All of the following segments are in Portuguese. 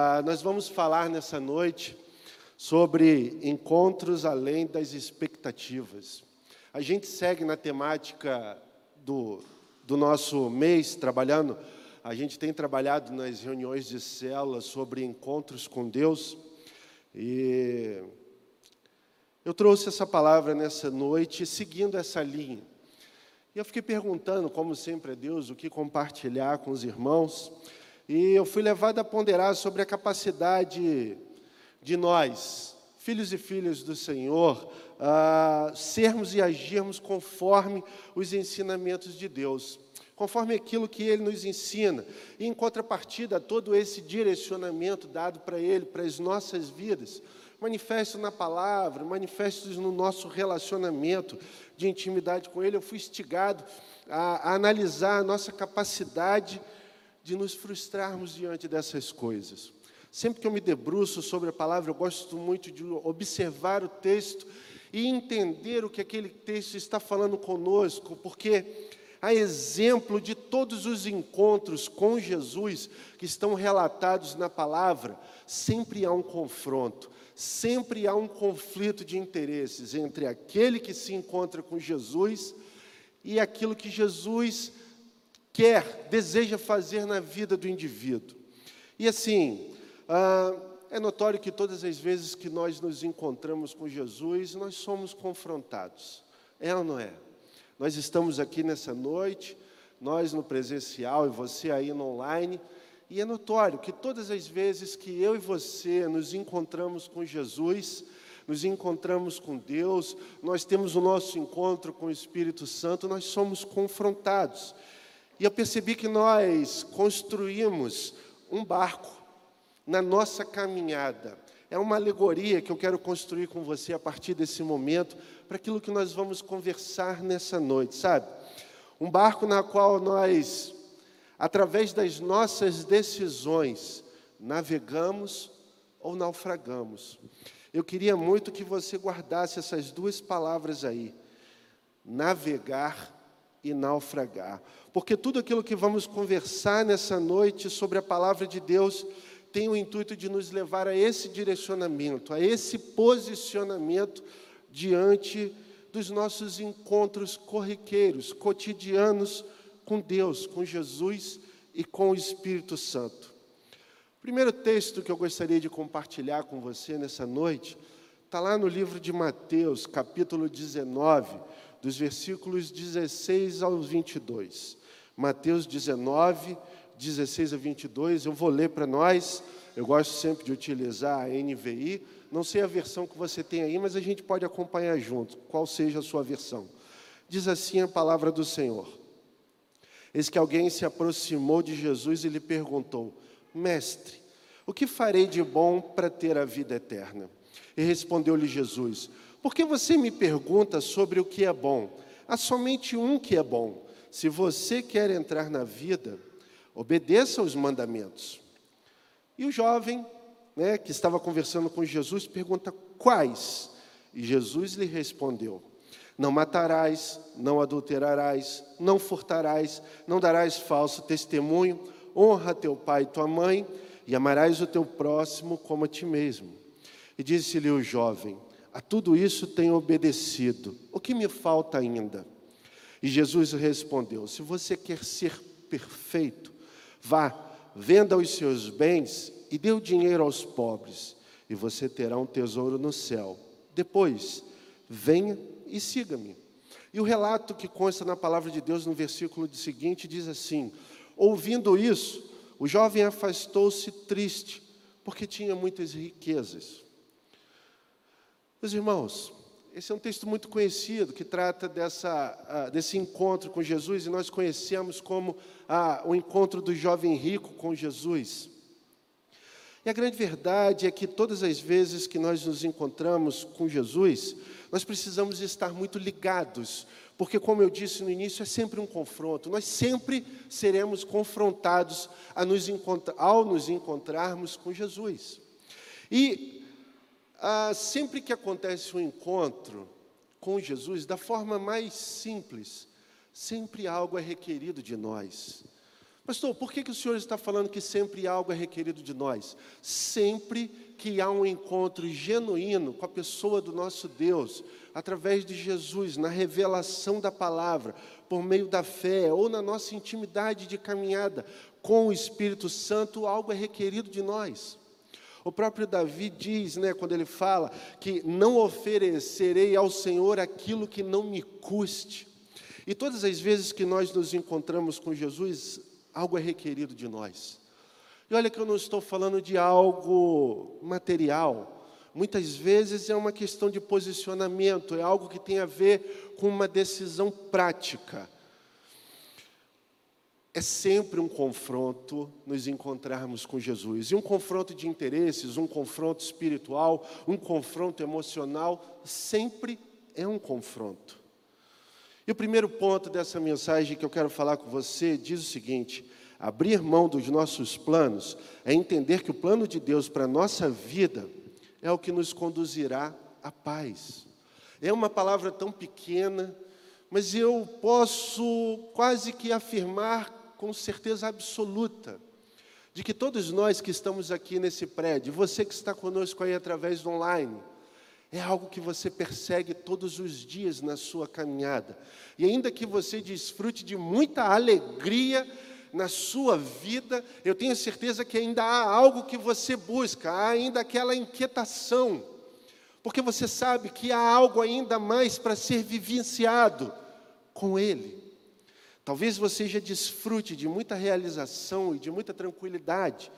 Ah, nós vamos falar nessa noite sobre encontros além das expectativas. A gente segue na temática do, do nosso mês trabalhando, a gente tem trabalhado nas reuniões de célula sobre encontros com Deus e eu trouxe essa palavra nessa noite seguindo essa linha. E eu fiquei perguntando, como sempre a Deus, o que compartilhar com os irmãos. E eu fui levado a ponderar sobre a capacidade de nós, filhos e filhas do Senhor, uh, sermos e agirmos conforme os ensinamentos de Deus, conforme aquilo que Ele nos ensina. E em contrapartida, todo esse direcionamento dado para Ele, para as nossas vidas, manifesto na palavra, manifestos no nosso relacionamento de intimidade com Ele, eu fui instigado a, a analisar a nossa capacidade de nos frustrarmos diante dessas coisas. Sempre que eu me debruço sobre a palavra, eu gosto muito de observar o texto e entender o que aquele texto está falando conosco, porque a exemplo de todos os encontros com Jesus que estão relatados na palavra, sempre há um confronto, sempre há um conflito de interesses entre aquele que se encontra com Jesus e aquilo que Jesus quer, deseja fazer na vida do indivíduo. E assim, ah, é notório que todas as vezes que nós nos encontramos com Jesus, nós somos confrontados. É ou não é? Nós estamos aqui nessa noite, nós no presencial e você aí no online, e é notório que todas as vezes que eu e você nos encontramos com Jesus, nos encontramos com Deus, nós temos o nosso encontro com o Espírito Santo, nós somos confrontados. E eu percebi que nós construímos um barco na nossa caminhada. É uma alegoria que eu quero construir com você a partir desse momento, para aquilo que nós vamos conversar nessa noite, sabe? Um barco na qual nós, através das nossas decisões, navegamos ou naufragamos. Eu queria muito que você guardasse essas duas palavras aí: navegar e naufragar. Porque tudo aquilo que vamos conversar nessa noite sobre a palavra de Deus tem o intuito de nos levar a esse direcionamento, a esse posicionamento diante dos nossos encontros corriqueiros, cotidianos com Deus, com Jesus e com o Espírito Santo. O primeiro texto que eu gostaria de compartilhar com você nessa noite está lá no livro de Mateus, capítulo 19, dos versículos 16 ao 22. Mateus 19, 16 a 22, eu vou ler para nós. Eu gosto sempre de utilizar a NVI. Não sei a versão que você tem aí, mas a gente pode acompanhar junto, qual seja a sua versão. Diz assim a palavra do Senhor: Eis que alguém se aproximou de Jesus e lhe perguntou: Mestre, o que farei de bom para ter a vida eterna? E respondeu-lhe Jesus: por que você me pergunta sobre o que é bom? Há somente um que é bom. Se você quer entrar na vida, obedeça aos mandamentos. E o jovem, né, que estava conversando com Jesus, pergunta: quais? E Jesus lhe respondeu: Não matarás, não adulterarás, não furtarás, não darás falso testemunho, honra teu pai e tua mãe, e amarás o teu próximo como a ti mesmo. E disse-lhe o jovem: a tudo isso tenho obedecido. O que me falta ainda? E Jesus respondeu: Se você quer ser perfeito, vá, venda os seus bens e dê o dinheiro aos pobres, e você terá um tesouro no céu. Depois, venha e siga-me. E o relato que consta na palavra de Deus no versículo seguinte diz assim: Ouvindo isso, o jovem afastou-se triste, porque tinha muitas riquezas. Meus irmãos, esse é um texto muito conhecido que trata dessa, uh, desse encontro com Jesus e nós conhecemos como uh, o encontro do jovem rico com Jesus. E a grande verdade é que todas as vezes que nós nos encontramos com Jesus, nós precisamos estar muito ligados, porque, como eu disse no início, é sempre um confronto, nós sempre seremos confrontados nos ao nos encontrarmos com Jesus. E ah, sempre que acontece um encontro com Jesus, da forma mais simples, sempre algo é requerido de nós. Pastor, por que, que o senhor está falando que sempre algo é requerido de nós? Sempre que há um encontro genuíno com a pessoa do nosso Deus, através de Jesus, na revelação da palavra, por meio da fé ou na nossa intimidade de caminhada com o Espírito Santo, algo é requerido de nós. O próprio Davi diz, né, quando ele fala que não oferecerei ao Senhor aquilo que não me custe. E todas as vezes que nós nos encontramos com Jesus, algo é requerido de nós. E olha que eu não estou falando de algo material. Muitas vezes é uma questão de posicionamento, é algo que tem a ver com uma decisão prática. É sempre um confronto nos encontrarmos com Jesus. E um confronto de interesses, um confronto espiritual, um confronto emocional, sempre é um confronto. E o primeiro ponto dessa mensagem que eu quero falar com você diz o seguinte: abrir mão dos nossos planos é entender que o plano de Deus para a nossa vida é o que nos conduzirá à paz. É uma palavra tão pequena, mas eu posso quase que afirmar com certeza absoluta de que todos nós que estamos aqui nesse prédio, você que está conosco aí através do online, é algo que você persegue todos os dias na sua caminhada. E ainda que você desfrute de muita alegria na sua vida, eu tenho certeza que ainda há algo que você busca, há ainda aquela inquietação, porque você sabe que há algo ainda mais para ser vivenciado com Ele. Talvez você já desfrute de muita realização e de muita tranquilidade,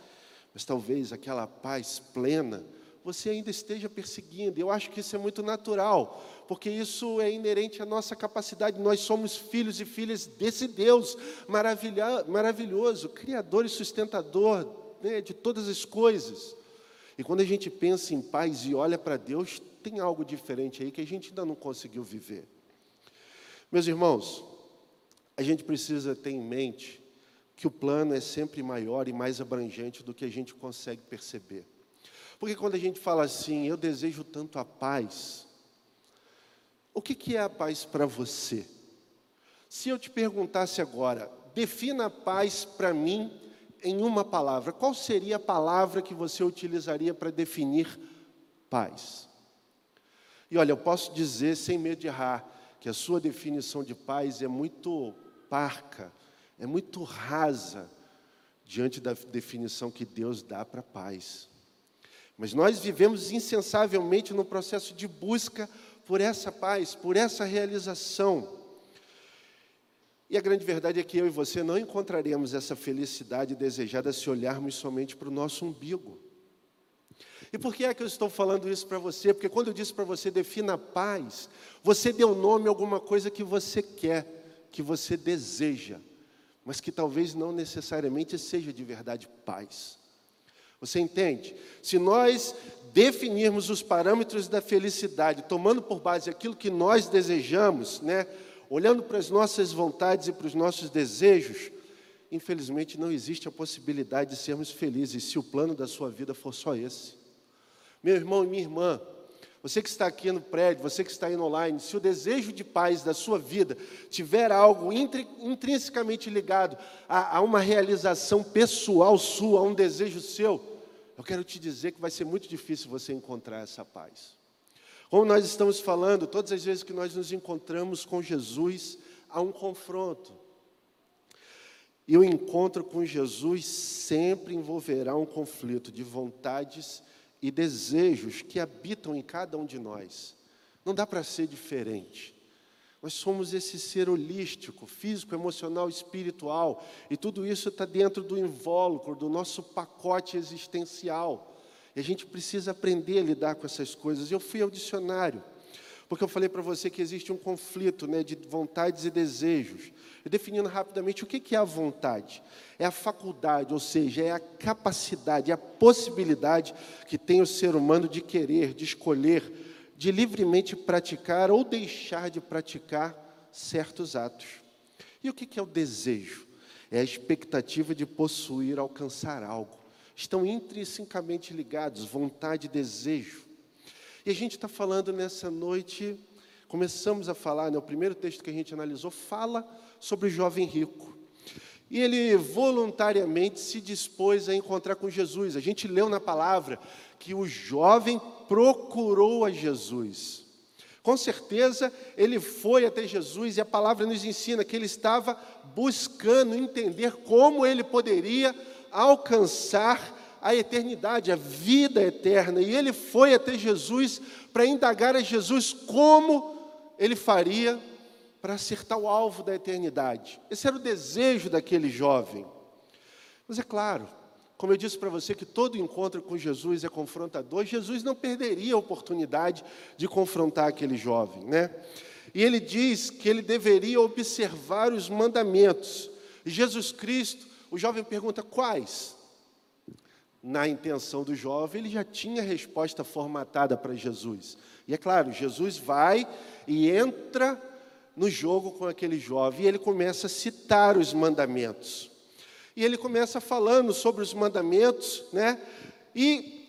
mas talvez aquela paz plena você ainda esteja perseguindo. Eu acho que isso é muito natural, porque isso é inerente à nossa capacidade. Nós somos filhos e filhas desse Deus maravilhoso, Criador e sustentador né, de todas as coisas. E quando a gente pensa em paz e olha para Deus, tem algo diferente aí que a gente ainda não conseguiu viver. Meus irmãos, a gente precisa ter em mente que o plano é sempre maior e mais abrangente do que a gente consegue perceber. Porque quando a gente fala assim, eu desejo tanto a paz, o que, que é a paz para você? Se eu te perguntasse agora, defina a paz para mim em uma palavra, qual seria a palavra que você utilizaria para definir paz? E olha, eu posso dizer, sem medo de errar, que a sua definição de paz é muito parca, é muito rasa diante da definição que Deus dá para paz. Mas nós vivemos insensavelmente no processo de busca por essa paz, por essa realização. E a grande verdade é que eu e você não encontraremos essa felicidade desejada se olharmos somente para o nosso umbigo. E por que é que eu estou falando isso para você? Porque quando eu disse para você defina a paz, você deu nome a alguma coisa que você quer, que você deseja, mas que talvez não necessariamente seja de verdade paz. Você entende? Se nós definirmos os parâmetros da felicidade, tomando por base aquilo que nós desejamos, né, olhando para as nossas vontades e para os nossos desejos, infelizmente não existe a possibilidade de sermos felizes se o plano da sua vida for só esse. Meu irmão e minha irmã, você que está aqui no prédio, você que está aí online, se o desejo de paz da sua vida tiver algo intrinsecamente ligado a, a uma realização pessoal sua, a um desejo seu, eu quero te dizer que vai ser muito difícil você encontrar essa paz. Como nós estamos falando, todas as vezes que nós nos encontramos com Jesus, há um confronto. E o encontro com Jesus sempre envolverá um conflito de vontades e desejos que habitam em cada um de nós. Não dá para ser diferente. Nós somos esse ser holístico, físico, emocional, espiritual, e tudo isso está dentro do invólucro, do nosso pacote existencial. E a gente precisa aprender a lidar com essas coisas. Eu fui ao dicionário, porque eu falei para você que existe um conflito né, de vontades e desejos. E definindo rapidamente o que é a vontade: é a faculdade, ou seja, é a capacidade, é a possibilidade que tem o ser humano de querer, de escolher, de livremente praticar ou deixar de praticar certos atos. E o que é o desejo? É a expectativa de possuir, alcançar algo. Estão intrinsecamente ligados, vontade e desejo. E a gente está falando nessa noite, começamos a falar, né, o primeiro texto que a gente analisou fala sobre o jovem rico. E ele voluntariamente se dispôs a encontrar com Jesus. A gente leu na palavra que o jovem procurou a Jesus. Com certeza ele foi até Jesus e a palavra nos ensina que ele estava buscando entender como ele poderia alcançar a eternidade, a vida eterna. E ele foi até Jesus para indagar a Jesus como ele faria para acertar o alvo da eternidade. Esse era o desejo daquele jovem. Mas é claro, como eu disse para você que todo encontro com Jesus é confrontador, Jesus não perderia a oportunidade de confrontar aquele jovem, né? E ele diz que ele deveria observar os mandamentos. E Jesus Cristo, o jovem pergunta quais? Na intenção do jovem, ele já tinha a resposta formatada para Jesus. E é claro, Jesus vai e entra no jogo com aquele jovem, e ele começa a citar os mandamentos. E ele começa falando sobre os mandamentos, né? E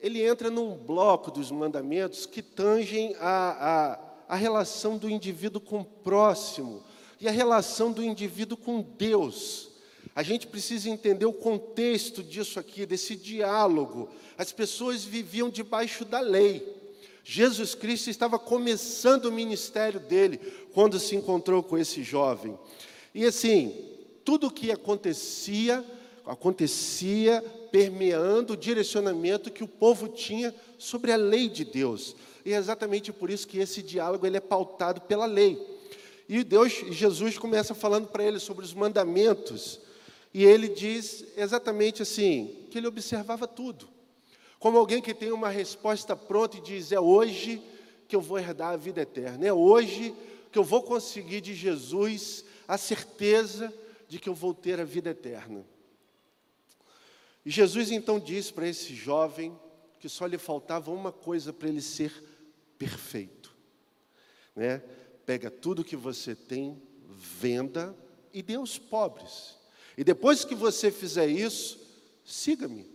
ele entra num bloco dos mandamentos que tangem a, a, a relação do indivíduo com o próximo e a relação do indivíduo com Deus. A gente precisa entender o contexto disso aqui, desse diálogo. As pessoas viviam debaixo da lei. Jesus Cristo estava começando o ministério dele quando se encontrou com esse jovem. E assim, tudo o que acontecia, acontecia permeando o direcionamento que o povo tinha sobre a lei de Deus. E é exatamente por isso que esse diálogo ele é pautado pela lei. E Deus, Jesus começa falando para ele sobre os mandamentos. E ele diz exatamente assim, que ele observava tudo. Como alguém que tem uma resposta pronta e diz: é hoje que eu vou herdar a vida eterna, é hoje que eu vou conseguir de Jesus a certeza de que eu vou ter a vida eterna. E Jesus então diz para esse jovem que só lhe faltava uma coisa para ele ser perfeito, né? Pega tudo que você tem, venda e dê aos pobres. E depois que você fizer isso, siga-me.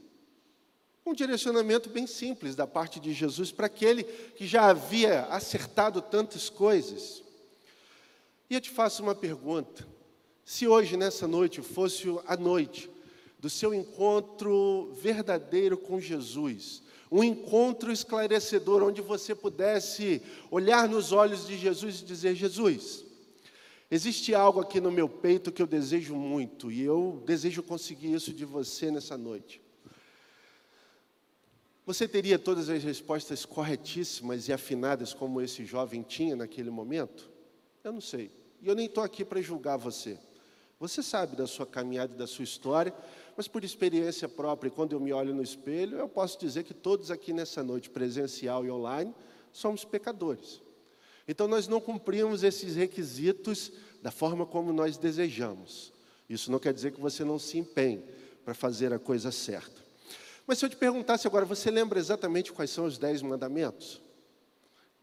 Um direcionamento bem simples da parte de Jesus para aquele que já havia acertado tantas coisas. E eu te faço uma pergunta: se hoje, nessa noite, fosse a noite do seu encontro verdadeiro com Jesus, um encontro esclarecedor, onde você pudesse olhar nos olhos de Jesus e dizer: Jesus, existe algo aqui no meu peito que eu desejo muito, e eu desejo conseguir isso de você nessa noite. Você teria todas as respostas corretíssimas e afinadas como esse jovem tinha naquele momento? Eu não sei. E eu nem estou aqui para julgar você. Você sabe da sua caminhada e da sua história, mas por experiência própria, quando eu me olho no espelho, eu posso dizer que todos aqui nessa noite, presencial e online, somos pecadores. Então nós não cumprimos esses requisitos da forma como nós desejamos. Isso não quer dizer que você não se empenhe para fazer a coisa certa. Mas se eu te perguntasse agora, você lembra exatamente quais são os dez mandamentos?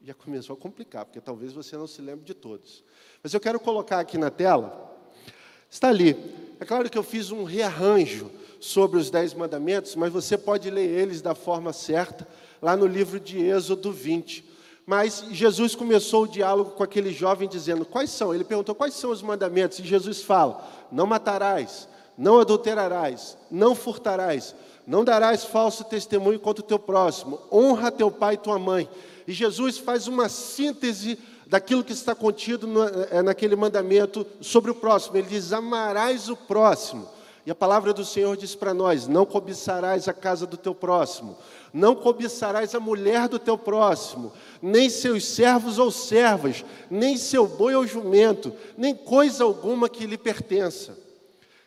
Já começou a complicar, porque talvez você não se lembre de todos. Mas eu quero colocar aqui na tela, está ali. É claro que eu fiz um rearranjo sobre os dez mandamentos, mas você pode ler eles da forma certa, lá no livro de Êxodo 20. Mas Jesus começou o diálogo com aquele jovem dizendo: Quais são? Ele perguntou: Quais são os mandamentos? E Jesus fala: Não matarás, não adulterarás, não furtarás, não darás falso testemunho contra o teu próximo. Honra teu pai e tua mãe. E Jesus faz uma síntese daquilo que está contido no, é, naquele mandamento sobre o próximo. Ele diz: Amarás o próximo. E a palavra do Senhor diz para nós: Não cobiçarás a casa do teu próximo, não cobiçarás a mulher do teu próximo, nem seus servos ou servas, nem seu boi ou jumento, nem coisa alguma que lhe pertença.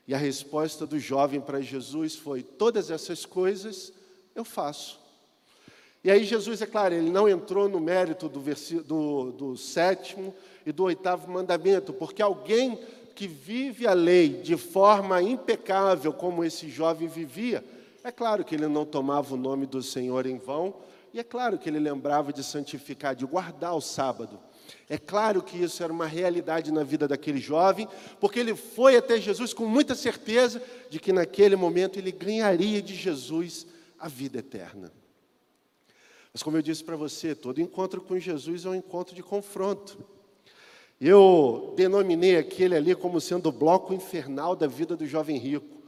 E a resposta do jovem para Jesus foi: Todas essas coisas eu faço. E aí Jesus, é claro, ele não entrou no mérito do, do, do sétimo e do oitavo mandamento, porque alguém que vive a lei de forma impecável, como esse jovem vivia, é claro que ele não tomava o nome do Senhor em vão, e é claro que ele lembrava de santificar, de guardar o sábado. É claro que isso era uma realidade na vida daquele jovem, porque ele foi até Jesus com muita certeza de que naquele momento ele ganharia de Jesus a vida eterna. Mas como eu disse para você, todo encontro com Jesus é um encontro de confronto. Eu denominei aquele ali como sendo o bloco infernal da vida do jovem rico,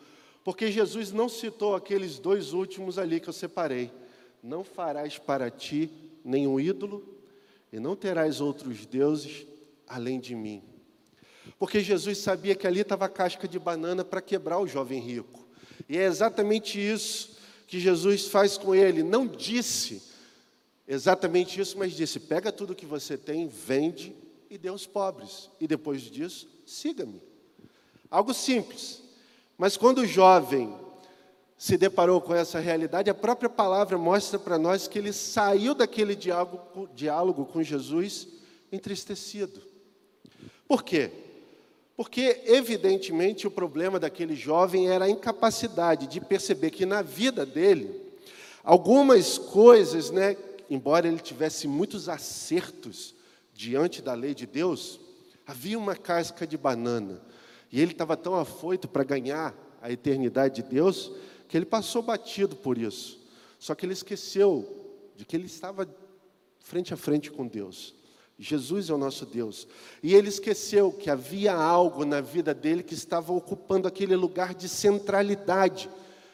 porque Jesus não citou aqueles dois últimos ali que eu separei. Não farás para ti nenhum ídolo, e não terás outros deuses além de mim. Porque Jesus sabia que ali estava a casca de banana para quebrar o jovem rico. E é exatamente isso que Jesus faz com ele. Não disse exatamente isso, mas disse: pega tudo que você tem, vende e dê aos pobres. E depois disso, siga-me. Algo simples. Mas quando o jovem se deparou com essa realidade, a própria palavra mostra para nós que ele saiu daquele diálogo, diálogo com Jesus entristecido. Por quê? Porque, evidentemente, o problema daquele jovem era a incapacidade de perceber que na vida dele, algumas coisas, né, embora ele tivesse muitos acertos diante da lei de Deus, havia uma casca de banana. E ele estava tão afoito para ganhar a eternidade de Deus, que ele passou batido por isso. Só que ele esqueceu de que ele estava frente a frente com Deus. Jesus é o nosso Deus. E ele esqueceu que havia algo na vida dele que estava ocupando aquele lugar de centralidade,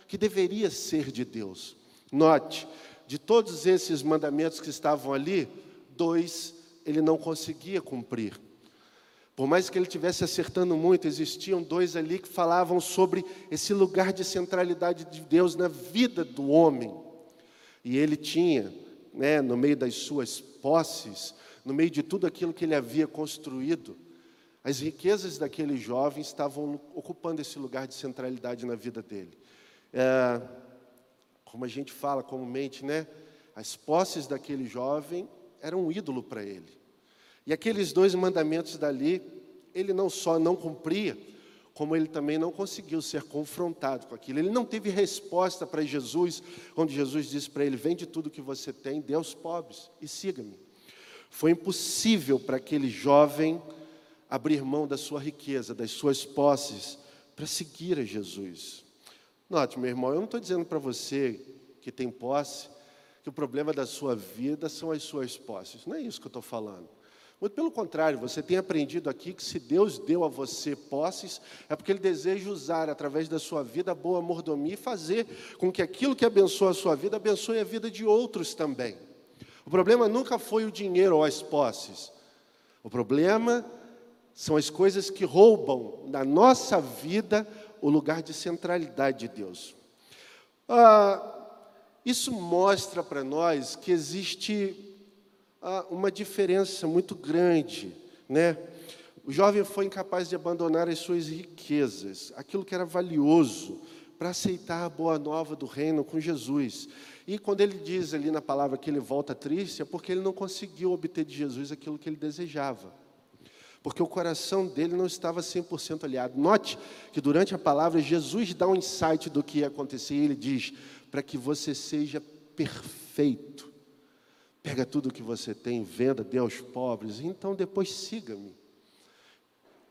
que deveria ser de Deus. Note, de todos esses mandamentos que estavam ali, dois ele não conseguia cumprir. Por mais que ele estivesse acertando muito, existiam dois ali que falavam sobre esse lugar de centralidade de Deus na vida do homem. E ele tinha, né, no meio das suas posses, no meio de tudo aquilo que ele havia construído, as riquezas daquele jovem estavam ocupando esse lugar de centralidade na vida dele. É, como a gente fala comumente, né? As posses daquele jovem eram um ídolo para ele. E aqueles dois mandamentos dali, ele não só não cumpria, como ele também não conseguiu ser confrontado com aquilo. Ele não teve resposta para Jesus, quando Jesus disse para ele: Vende tudo que você tem, dê aos pobres e siga-me. Foi impossível para aquele jovem abrir mão da sua riqueza, das suas posses, para seguir a Jesus. Note, meu irmão, eu não estou dizendo para você que tem posse que o problema da sua vida são as suas posses. Não é isso que eu estou falando. Muito pelo contrário, você tem aprendido aqui que se Deus deu a você posses, é porque Ele deseja usar através da sua vida a boa mordomia e fazer com que aquilo que abençoa a sua vida abençoe a vida de outros também. O problema nunca foi o dinheiro ou as posses. O problema são as coisas que roubam na nossa vida o lugar de centralidade de Deus. Ah, isso mostra para nós que existe ah, uma diferença muito grande, né? O jovem foi incapaz de abandonar as suas riquezas, aquilo que era valioso, para aceitar a boa nova do reino com Jesus. E quando ele diz ali na palavra que ele volta triste, é porque ele não conseguiu obter de Jesus aquilo que ele desejava. Porque o coração dele não estava 100% aliado. Note que durante a palavra, Jesus dá um insight do que ia acontecer. E ele diz: para que você seja perfeito, pega tudo que você tem, venda, dê aos pobres, então depois siga-me.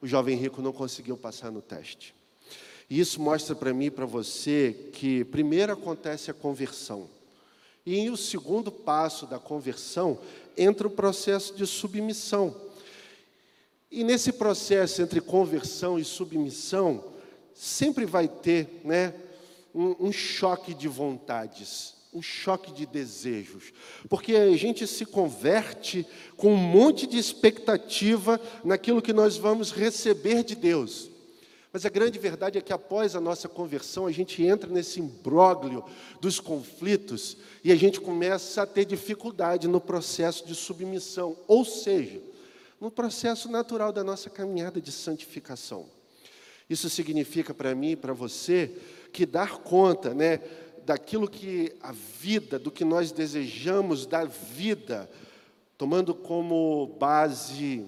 O jovem rico não conseguiu passar no teste. E isso mostra para mim e para você que primeiro acontece a conversão. E em o segundo passo da conversão entra o processo de submissão. E nesse processo entre conversão e submissão, sempre vai ter né, um, um choque de vontades, um choque de desejos, porque a gente se converte com um monte de expectativa naquilo que nós vamos receber de Deus. Mas a grande verdade é que após a nossa conversão, a gente entra nesse imbróglio dos conflitos e a gente começa a ter dificuldade no processo de submissão, ou seja, no processo natural da nossa caminhada de santificação. Isso significa para mim e para você que dar conta, né, daquilo que a vida, do que nós desejamos da vida, tomando como base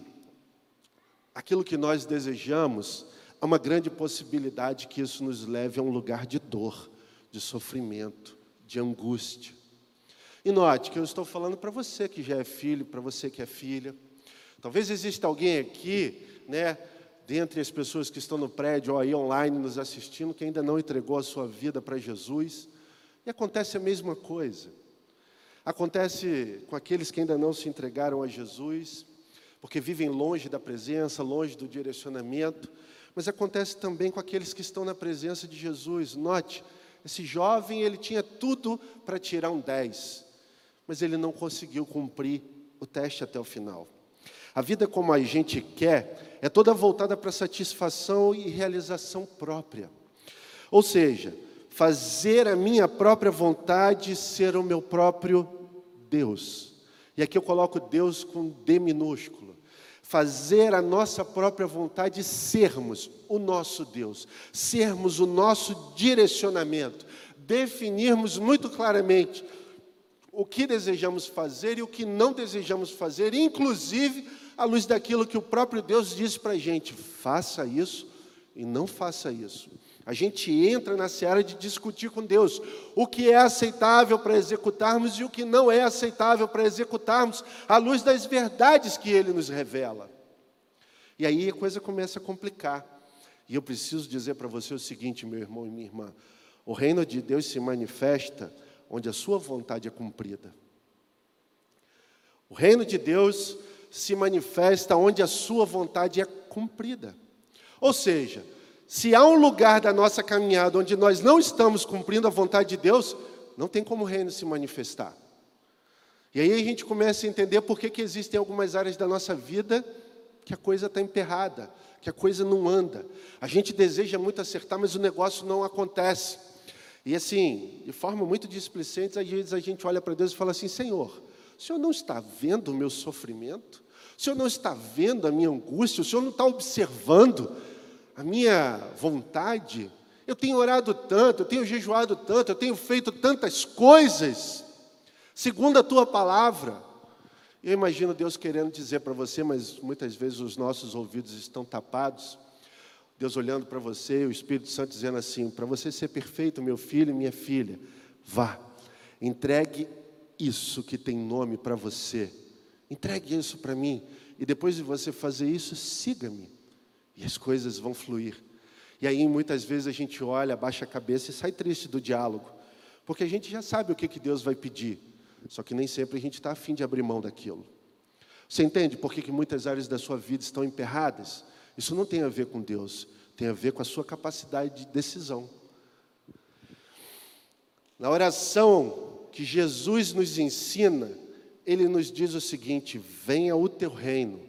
aquilo que nós desejamos, há uma grande possibilidade que isso nos leve a um lugar de dor, de sofrimento, de angústia. E note que eu estou falando para você que já é filho, para você que é filha. Talvez exista alguém aqui, né, dentre as pessoas que estão no prédio ou aí online nos assistindo, que ainda não entregou a sua vida para Jesus. E acontece a mesma coisa. Acontece com aqueles que ainda não se entregaram a Jesus, porque vivem longe da presença, longe do direcionamento, mas acontece também com aqueles que estão na presença de Jesus. Note, esse jovem, ele tinha tudo para tirar um 10, mas ele não conseguiu cumprir o teste até o final. A vida como a gente quer é toda voltada para satisfação e realização própria. Ou seja, fazer a minha própria vontade ser o meu próprio Deus. E aqui eu coloco Deus com D minúsculo. Fazer a nossa própria vontade sermos o nosso Deus, sermos o nosso direcionamento, definirmos muito claramente o que desejamos fazer e o que não desejamos fazer, inclusive à luz daquilo que o próprio Deus diz para a gente: faça isso e não faça isso. A gente entra na seara de discutir com Deus o que é aceitável para executarmos e o que não é aceitável para executarmos, à luz das verdades que Ele nos revela. E aí a coisa começa a complicar. E eu preciso dizer para você o seguinte, meu irmão e minha irmã: o reino de Deus se manifesta onde a sua vontade é cumprida. O reino de Deus se manifesta onde a sua vontade é cumprida. Ou seja, se há um lugar da nossa caminhada onde nós não estamos cumprindo a vontade de Deus, não tem como o reino se manifestar. E aí a gente começa a entender por que, que existem algumas áreas da nossa vida que a coisa está emperrada, que a coisa não anda. A gente deseja muito acertar, mas o negócio não acontece. E assim, de forma muito displicente, às vezes a gente olha para Deus e fala assim: Senhor, o Senhor não está vendo o meu sofrimento? O Senhor não está vendo a minha angústia? O Senhor não está observando a minha vontade? Eu tenho orado tanto, eu tenho jejuado tanto, eu tenho feito tantas coisas, segundo a tua palavra. Eu imagino Deus querendo dizer para você, mas muitas vezes os nossos ouvidos estão tapados. Deus olhando para você, o Espírito Santo dizendo assim: para você ser perfeito, meu filho e minha filha, vá, entregue isso que tem nome para você. Entregue isso para mim. E depois de você fazer isso, siga-me. E as coisas vão fluir. E aí muitas vezes a gente olha, abaixa a cabeça e sai triste do diálogo. Porque a gente já sabe o que, que Deus vai pedir. Só que nem sempre a gente está afim de abrir mão daquilo. Você entende por que, que muitas áreas da sua vida estão emperradas? Isso não tem a ver com Deus, tem a ver com a sua capacidade de decisão. Na oração que Jesus nos ensina, ele nos diz o seguinte: venha o teu reino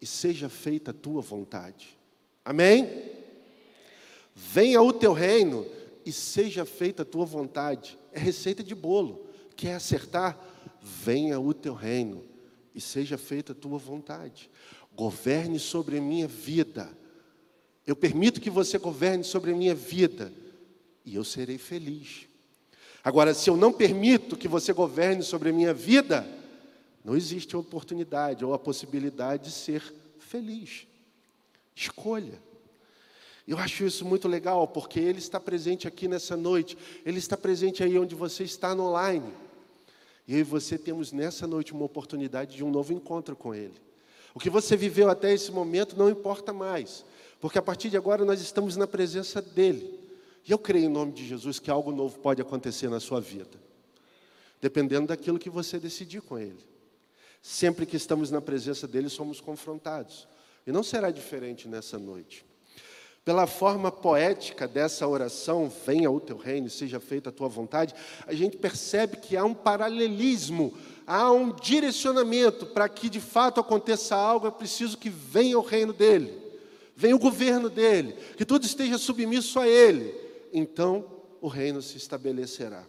e seja feita a tua vontade. Amém? Venha o teu reino e seja feita a tua vontade. É receita de bolo. Quer acertar? Venha o teu reino e seja feita a tua vontade. Governe sobre a minha vida. Eu permito que você governe sobre a minha vida e eu serei feliz. Agora, se eu não permito que você governe sobre a minha vida, não existe a oportunidade ou a possibilidade de ser feliz. Escolha. Eu acho isso muito legal, porque Ele está presente aqui nessa noite, Ele está presente aí onde você está no online. E eu e você temos nessa noite uma oportunidade de um novo encontro com Ele. O que você viveu até esse momento não importa mais, porque a partir de agora nós estamos na presença dEle. E eu creio em nome de Jesus que algo novo pode acontecer na sua vida, dependendo daquilo que você decidir com Ele. Sempre que estamos na presença dEle, somos confrontados. E não será diferente nessa noite. Pela forma poética dessa oração, venha o teu reino, seja feita a tua vontade, a gente percebe que há um paralelismo, há um direcionamento. Para que de fato aconteça algo, é preciso que venha o reino dele, venha o governo dele, que tudo esteja submisso a ele. Então o reino se estabelecerá,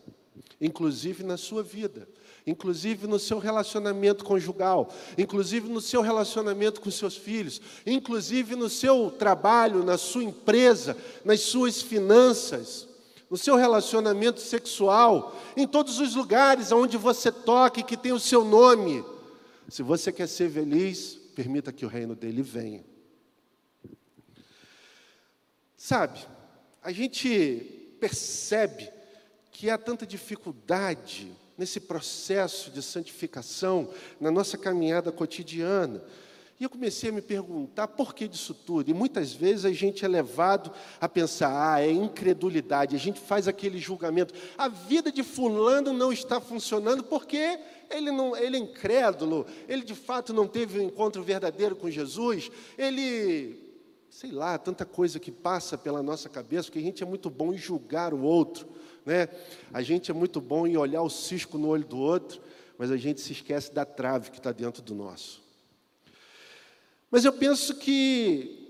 inclusive na sua vida, inclusive no seu relacionamento conjugal, inclusive no seu relacionamento com seus filhos, inclusive no seu trabalho, na sua empresa, nas suas finanças, no seu relacionamento sexual, em todos os lugares onde você toque que tem o seu nome. Se você quer ser feliz, permita que o reino dele venha. Sabe, a gente percebe que há tanta dificuldade nesse processo de santificação, na nossa caminhada cotidiana. E eu comecei a me perguntar por que disso tudo. E muitas vezes a gente é levado a pensar, ah, é incredulidade. A gente faz aquele julgamento. A vida de fulano não está funcionando porque ele, não, ele é incrédulo, ele de fato não teve um encontro verdadeiro com Jesus, ele, sei lá, tanta coisa que passa pela nossa cabeça, porque a gente é muito bom em julgar o outro. Né? A gente é muito bom em olhar o cisco no olho do outro, mas a gente se esquece da trave que está dentro do nosso. Mas eu penso que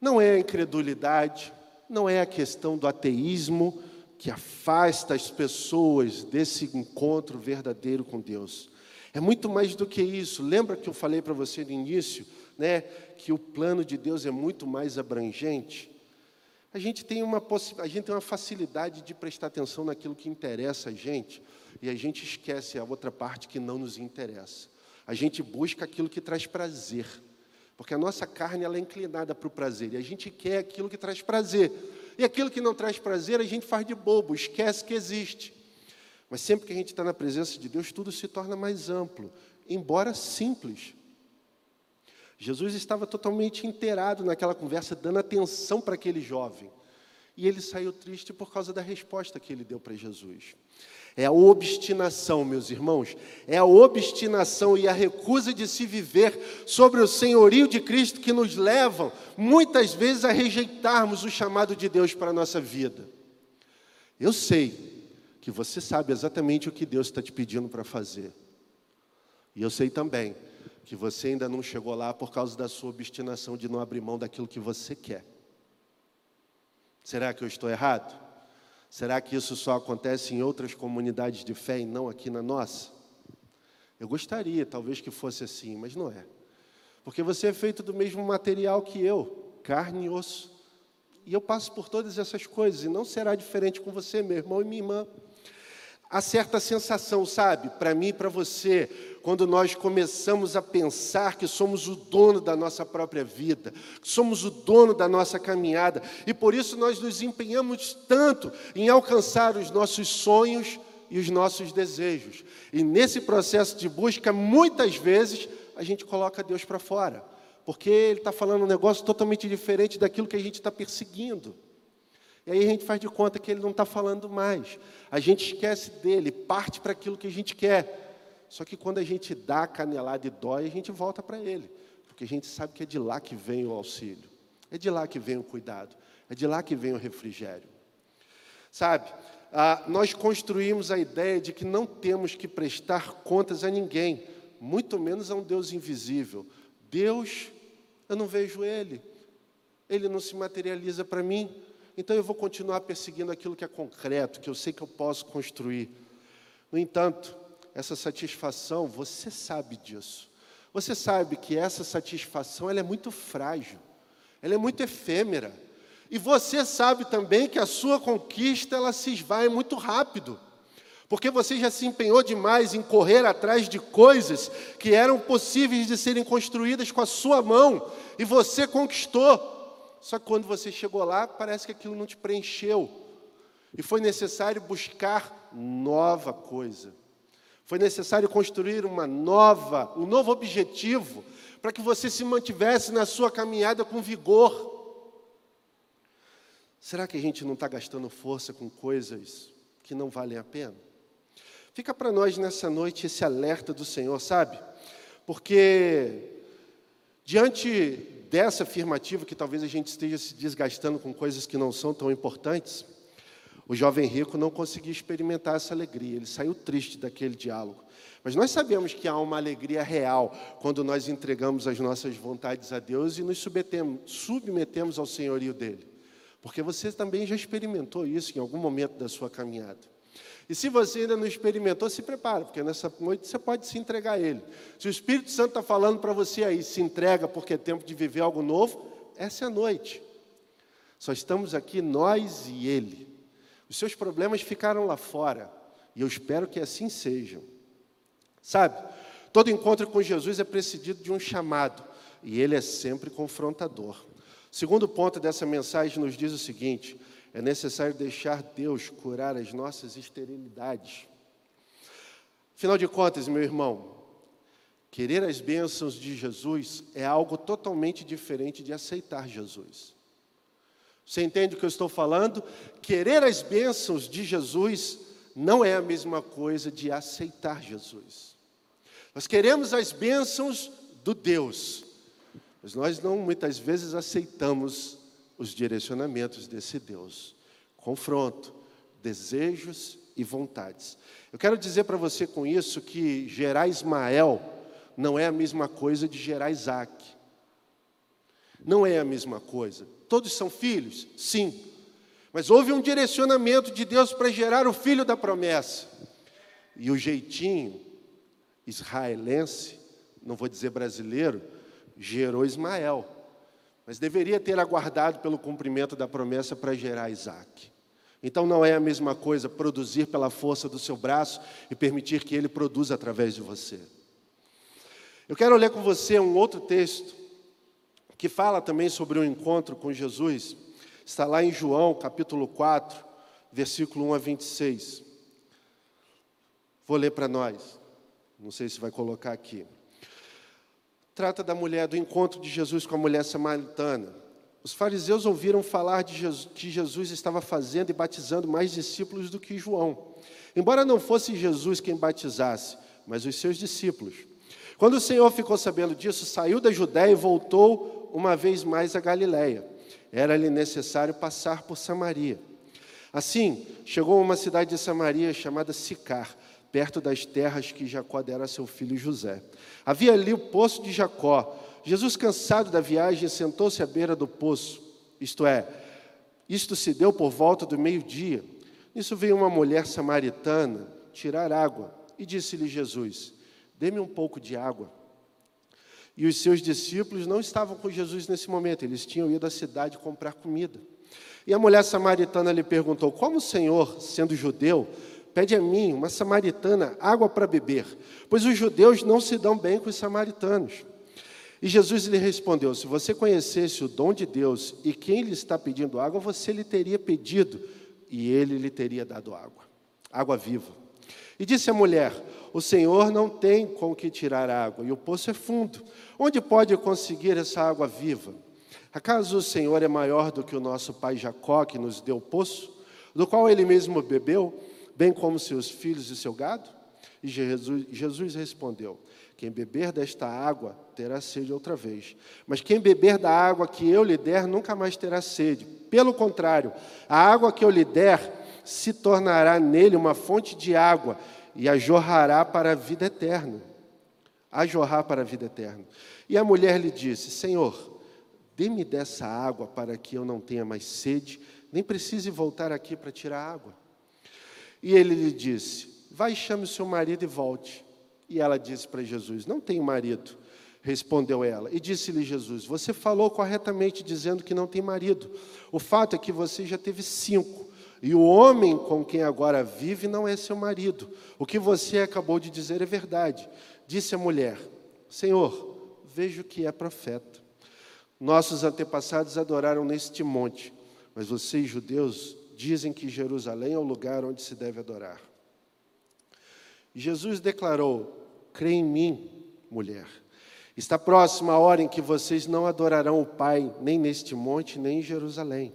não é a incredulidade, não é a questão do ateísmo que afasta as pessoas desse encontro verdadeiro com Deus. É muito mais do que isso. Lembra que eu falei para você no início, né, que o plano de Deus é muito mais abrangente? A gente tem uma a gente tem uma facilidade de prestar atenção naquilo que interessa a gente, e a gente esquece a outra parte que não nos interessa. A gente busca aquilo que traz prazer. Porque a nossa carne ela é inclinada para o prazer e a gente quer aquilo que traz prazer. E aquilo que não traz prazer a gente faz de bobo, esquece que existe. Mas sempre que a gente está na presença de Deus, tudo se torna mais amplo, embora simples. Jesus estava totalmente inteirado naquela conversa, dando atenção para aquele jovem. E ele saiu triste por causa da resposta que ele deu para Jesus. É a obstinação, meus irmãos, é a obstinação e a recusa de se viver sobre o senhorio de Cristo que nos levam, muitas vezes, a rejeitarmos o chamado de Deus para a nossa vida. Eu sei que você sabe exatamente o que Deus está te pedindo para fazer. E eu sei também que você ainda não chegou lá por causa da sua obstinação de não abrir mão daquilo que você quer. Será que eu estou errado? Será que isso só acontece em outras comunidades de fé e não aqui na nossa? Eu gostaria, talvez, que fosse assim, mas não é. Porque você é feito do mesmo material que eu, carne e osso. E eu passo por todas essas coisas, e não será diferente com você, meu irmão e minha irmã. Há certa sensação, sabe, para mim e para você, quando nós começamos a pensar que somos o dono da nossa própria vida, que somos o dono da nossa caminhada, e por isso nós nos empenhamos tanto em alcançar os nossos sonhos e os nossos desejos. E nesse processo de busca, muitas vezes, a gente coloca Deus para fora, porque Ele está falando um negócio totalmente diferente daquilo que a gente está perseguindo. E aí a gente faz de conta que ele não está falando mais. A gente esquece dele, parte para aquilo que a gente quer. Só que quando a gente dá a canelada e dói, a gente volta para ele. Porque a gente sabe que é de lá que vem o auxílio. É de lá que vem o cuidado. É de lá que vem o refrigério. Sabe, ah, nós construímos a ideia de que não temos que prestar contas a ninguém, muito menos a um Deus invisível. Deus, eu não vejo Ele. Ele não se materializa para mim então eu vou continuar perseguindo aquilo que é concreto, que eu sei que eu posso construir. No entanto, essa satisfação, você sabe disso. Você sabe que essa satisfação ela é muito frágil, ela é muito efêmera. E você sabe também que a sua conquista ela se esvai muito rápido. Porque você já se empenhou demais em correr atrás de coisas que eram possíveis de serem construídas com a sua mão, e você conquistou. Só que quando você chegou lá, parece que aquilo não te preencheu. E foi necessário buscar nova coisa. Foi necessário construir uma nova, um novo objetivo para que você se mantivesse na sua caminhada com vigor. Será que a gente não está gastando força com coisas que não valem a pena? Fica para nós nessa noite esse alerta do Senhor, sabe? Porque diante dessa afirmativa que talvez a gente esteja se desgastando com coisas que não são tão importantes, o jovem rico não conseguia experimentar essa alegria, ele saiu triste daquele diálogo. Mas nós sabemos que há uma alegria real quando nós entregamos as nossas vontades a Deus e nos submetemos, submetemos ao senhorio dele. Porque você também já experimentou isso em algum momento da sua caminhada. E se você ainda não experimentou, se prepara, porque nessa noite você pode se entregar a Ele. Se o Espírito Santo está falando para você aí, se entrega porque é tempo de viver algo novo, essa é a noite. Só estamos aqui nós e Ele. Os seus problemas ficaram lá fora, e eu espero que assim sejam. Sabe, todo encontro com Jesus é precedido de um chamado, e Ele é sempre confrontador. O segundo ponto dessa mensagem nos diz o seguinte: é necessário deixar Deus curar as nossas esterilidades. Afinal de contas, meu irmão, Querer as bênçãos de Jesus é algo totalmente diferente de aceitar Jesus. Você entende o que eu estou falando? Querer as bênçãos de Jesus não é a mesma coisa de aceitar Jesus. Nós queremos as bênçãos do Deus, mas nós não muitas vezes aceitamos os direcionamentos desse Deus. Confronto, desejos e vontades. Eu quero dizer para você com isso que gerar Ismael não é a mesma coisa de gerar Isaac. Não é a mesma coisa. Todos são filhos? Sim. Mas houve um direcionamento de Deus para gerar o filho da promessa. E o jeitinho israelense, não vou dizer brasileiro, gerou Ismael. Mas deveria ter aguardado pelo cumprimento da promessa para gerar Isaac. Então não é a mesma coisa produzir pela força do seu braço e permitir que ele produza através de você. Eu quero ler com você um outro texto que fala também sobre o um encontro com Jesus. Está lá em João, capítulo 4, versículo 1 a 26. Vou ler para nós. Não sei se vai colocar aqui. Trata da mulher, do encontro de Jesus com a mulher samaritana. Os fariseus ouviram falar de Jesus, que Jesus estava fazendo e batizando mais discípulos do que João. Embora não fosse Jesus quem batizasse, mas os seus discípulos. Quando o Senhor ficou sabendo disso, saiu da Judéia e voltou uma vez mais a Galiléia. Era-lhe necessário passar por Samaria. Assim, chegou a uma cidade de Samaria chamada Sicar, perto das terras que Jacó dera a seu filho José. Havia ali o poço de Jacó. Jesus, cansado da viagem, sentou-se à beira do poço. Isto é, isto se deu por volta do meio-dia. Nisso veio uma mulher samaritana tirar água e disse-lhe Jesus: Dê-me um pouco de água. E os seus discípulos não estavam com Jesus nesse momento, eles tinham ido à cidade comprar comida. E a mulher samaritana lhe perguntou: Como o Senhor, sendo judeu, pede a mim, uma samaritana, água para beber? Pois os judeus não se dão bem com os samaritanos. E Jesus lhe respondeu: Se você conhecesse o dom de Deus e quem lhe está pedindo água, você lhe teria pedido e ele lhe teria dado água, água viva. E disse a mulher: O Senhor não tem com que tirar água e o poço é fundo. Onde pode conseguir essa água viva? Acaso o Senhor é maior do que o nosso pai Jacó, que nos deu o poço, do qual ele mesmo bebeu, bem como seus filhos e seu gado? E Jesus, Jesus respondeu: Quem beber desta água terá sede outra vez. Mas quem beber da água que eu lhe der nunca mais terá sede. Pelo contrário, a água que eu lhe der se tornará nele uma fonte de água e a jorrará para a vida eterna a jorrar para a vida eterna. E a mulher lhe disse: Senhor, dê-me dessa água para que eu não tenha mais sede, nem precise voltar aqui para tirar água. E ele lhe disse: Vai, chame o seu marido e volte. E ela disse para Jesus: Não tenho marido. Respondeu ela. E disse-lhe Jesus: Você falou corretamente dizendo que não tem marido. O fato é que você já teve cinco. E o homem com quem agora vive não é seu marido. O que você acabou de dizer é verdade. Disse a mulher: Senhor, vejo que é profeta. Nossos antepassados adoraram neste monte, mas vocês, judeus, dizem que Jerusalém é o lugar onde se deve adorar. Jesus declarou: Crê em mim, mulher. Está próxima a hora em que vocês não adorarão o Pai, nem neste monte, nem em Jerusalém.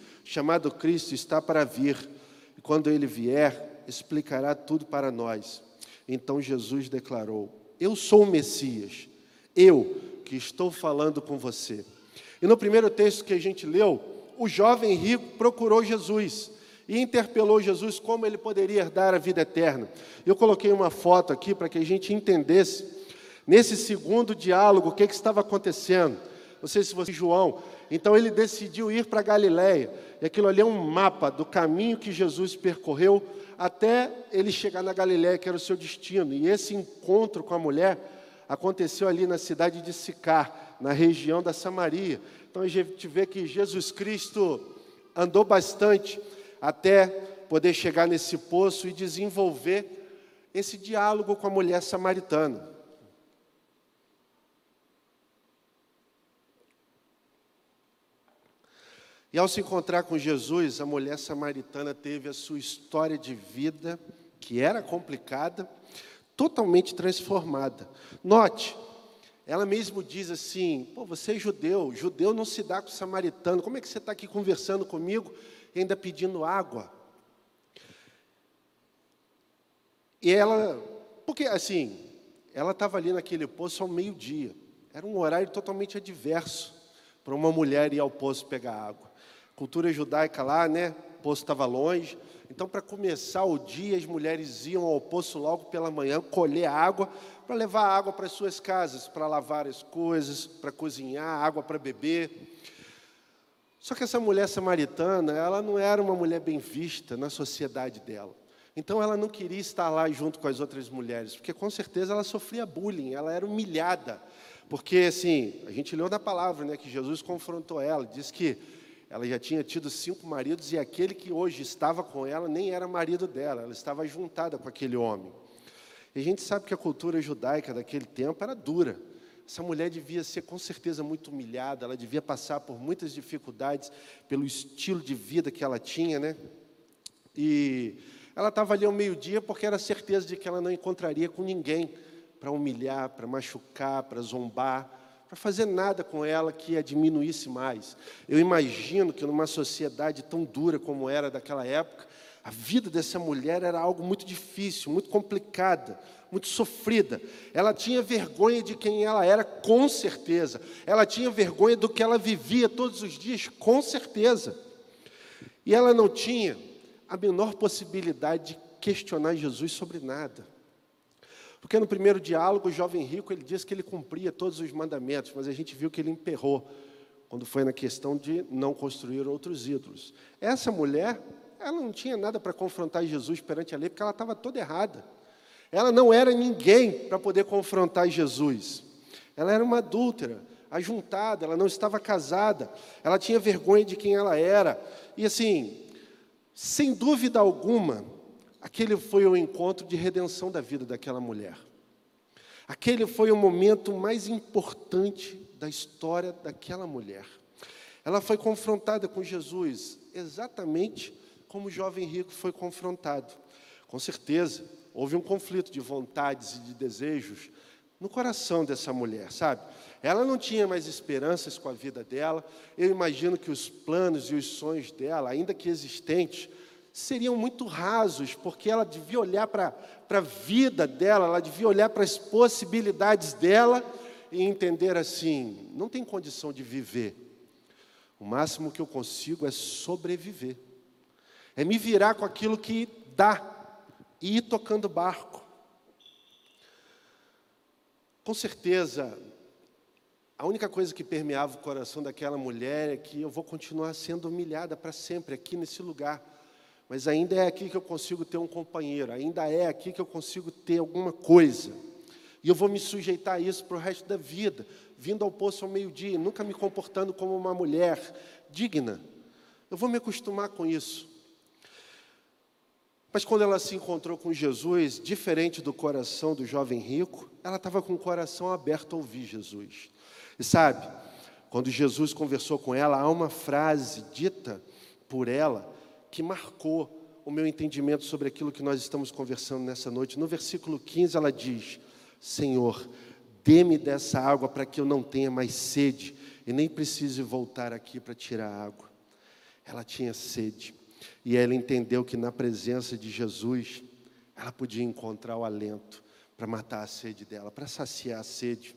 chamado Cristo, está para vir. E quando ele vier, explicará tudo para nós. Então Jesus declarou: Eu sou o Messias, eu que estou falando com você. E no primeiro texto que a gente leu, o jovem rico procurou Jesus e interpelou Jesus como ele poderia herdar a vida eterna. Eu coloquei uma foto aqui para que a gente entendesse, nesse segundo diálogo, o que, que estava acontecendo. Não sei se você, João, então ele decidiu ir para Galiléia. E aquilo ali é um mapa do caminho que Jesus percorreu até ele chegar na Galiléia, que era o seu destino. E esse encontro com a mulher aconteceu ali na cidade de Sicar, na região da Samaria. Então a gente vê que Jesus Cristo andou bastante até poder chegar nesse poço e desenvolver esse diálogo com a mulher samaritana. E ao se encontrar com Jesus, a mulher samaritana teve a sua história de vida, que era complicada, totalmente transformada. Note, ela mesmo diz assim: Pô, você é judeu, judeu não se dá com samaritano, como é que você está aqui conversando comigo e ainda pedindo água? E ela, porque assim, ela estava ali naquele poço ao meio-dia, era um horário totalmente adverso para uma mulher ir ao poço pegar água. Cultura judaica lá, né? O poço estava longe. Então, para começar o dia, as mulheres iam ao poço logo pela manhã, colher água, para levar água para as suas casas, para lavar as coisas, para cozinhar, água para beber. Só que essa mulher samaritana, ela não era uma mulher bem vista na sociedade dela. Então ela não queria estar lá junto com as outras mulheres, porque com certeza ela sofria bullying, ela era humilhada. Porque assim, a gente leu na palavra, né, que Jesus confrontou ela, diz que ela já tinha tido cinco maridos e aquele que hoje estava com ela nem era marido dela, ela estava juntada com aquele homem. E a gente sabe que a cultura judaica daquele tempo era dura. Essa mulher devia ser com certeza muito humilhada, ela devia passar por muitas dificuldades pelo estilo de vida que ela tinha, né? E ela estava ali ao meio-dia porque era certeza de que ela não encontraria com ninguém para humilhar, para machucar, para zombar, para fazer nada com ela que a diminuísse mais. Eu imagino que numa sociedade tão dura como era daquela época, a vida dessa mulher era algo muito difícil, muito complicada, muito sofrida. Ela tinha vergonha de quem ela era, com certeza. Ela tinha vergonha do que ela vivia todos os dias, com certeza. E ela não tinha a menor possibilidade de questionar Jesus sobre nada. Porque no primeiro diálogo, o jovem rico ele diz que ele cumpria todos os mandamentos, mas a gente viu que ele emperrou quando foi na questão de não construir outros ídolos. Essa mulher, ela não tinha nada para confrontar Jesus perante a lei, porque ela estava toda errada. Ela não era ninguém para poder confrontar Jesus. Ela era uma adúltera, ajuntada, ela não estava casada, ela tinha vergonha de quem ela era. E assim, sem dúvida alguma, aquele foi o encontro de redenção da vida daquela mulher. Aquele foi o momento mais importante da história daquela mulher. Ela foi confrontada com Jesus exatamente como o jovem rico foi confrontado. Com certeza, houve um conflito de vontades e de desejos no coração dessa mulher, sabe? Ela não tinha mais esperanças com a vida dela. Eu imagino que os planos e os sonhos dela, ainda que existentes, seriam muito rasos, porque ela devia olhar para a vida dela, ela devia olhar para as possibilidades dela e entender assim: não tem condição de viver. O máximo que eu consigo é sobreviver, é me virar com aquilo que dá e ir tocando barco. Com certeza, a única coisa que permeava o coração daquela mulher é que eu vou continuar sendo humilhada para sempre aqui nesse lugar. Mas ainda é aqui que eu consigo ter um companheiro, ainda é aqui que eu consigo ter alguma coisa. E eu vou me sujeitar a isso para o resto da vida, vindo ao poço ao meio-dia, nunca me comportando como uma mulher digna. Eu vou me acostumar com isso. Mas quando ela se encontrou com Jesus, diferente do coração do jovem rico, ela estava com o coração aberto a ouvir Jesus. E sabe, quando Jesus conversou com ela, há uma frase dita por ela que marcou o meu entendimento sobre aquilo que nós estamos conversando nessa noite. No versículo 15, ela diz: Senhor, dê-me dessa água para que eu não tenha mais sede e nem precise voltar aqui para tirar água. Ela tinha sede e ela entendeu que na presença de Jesus ela podia encontrar o alento para matar a sede dela, para saciar a sede.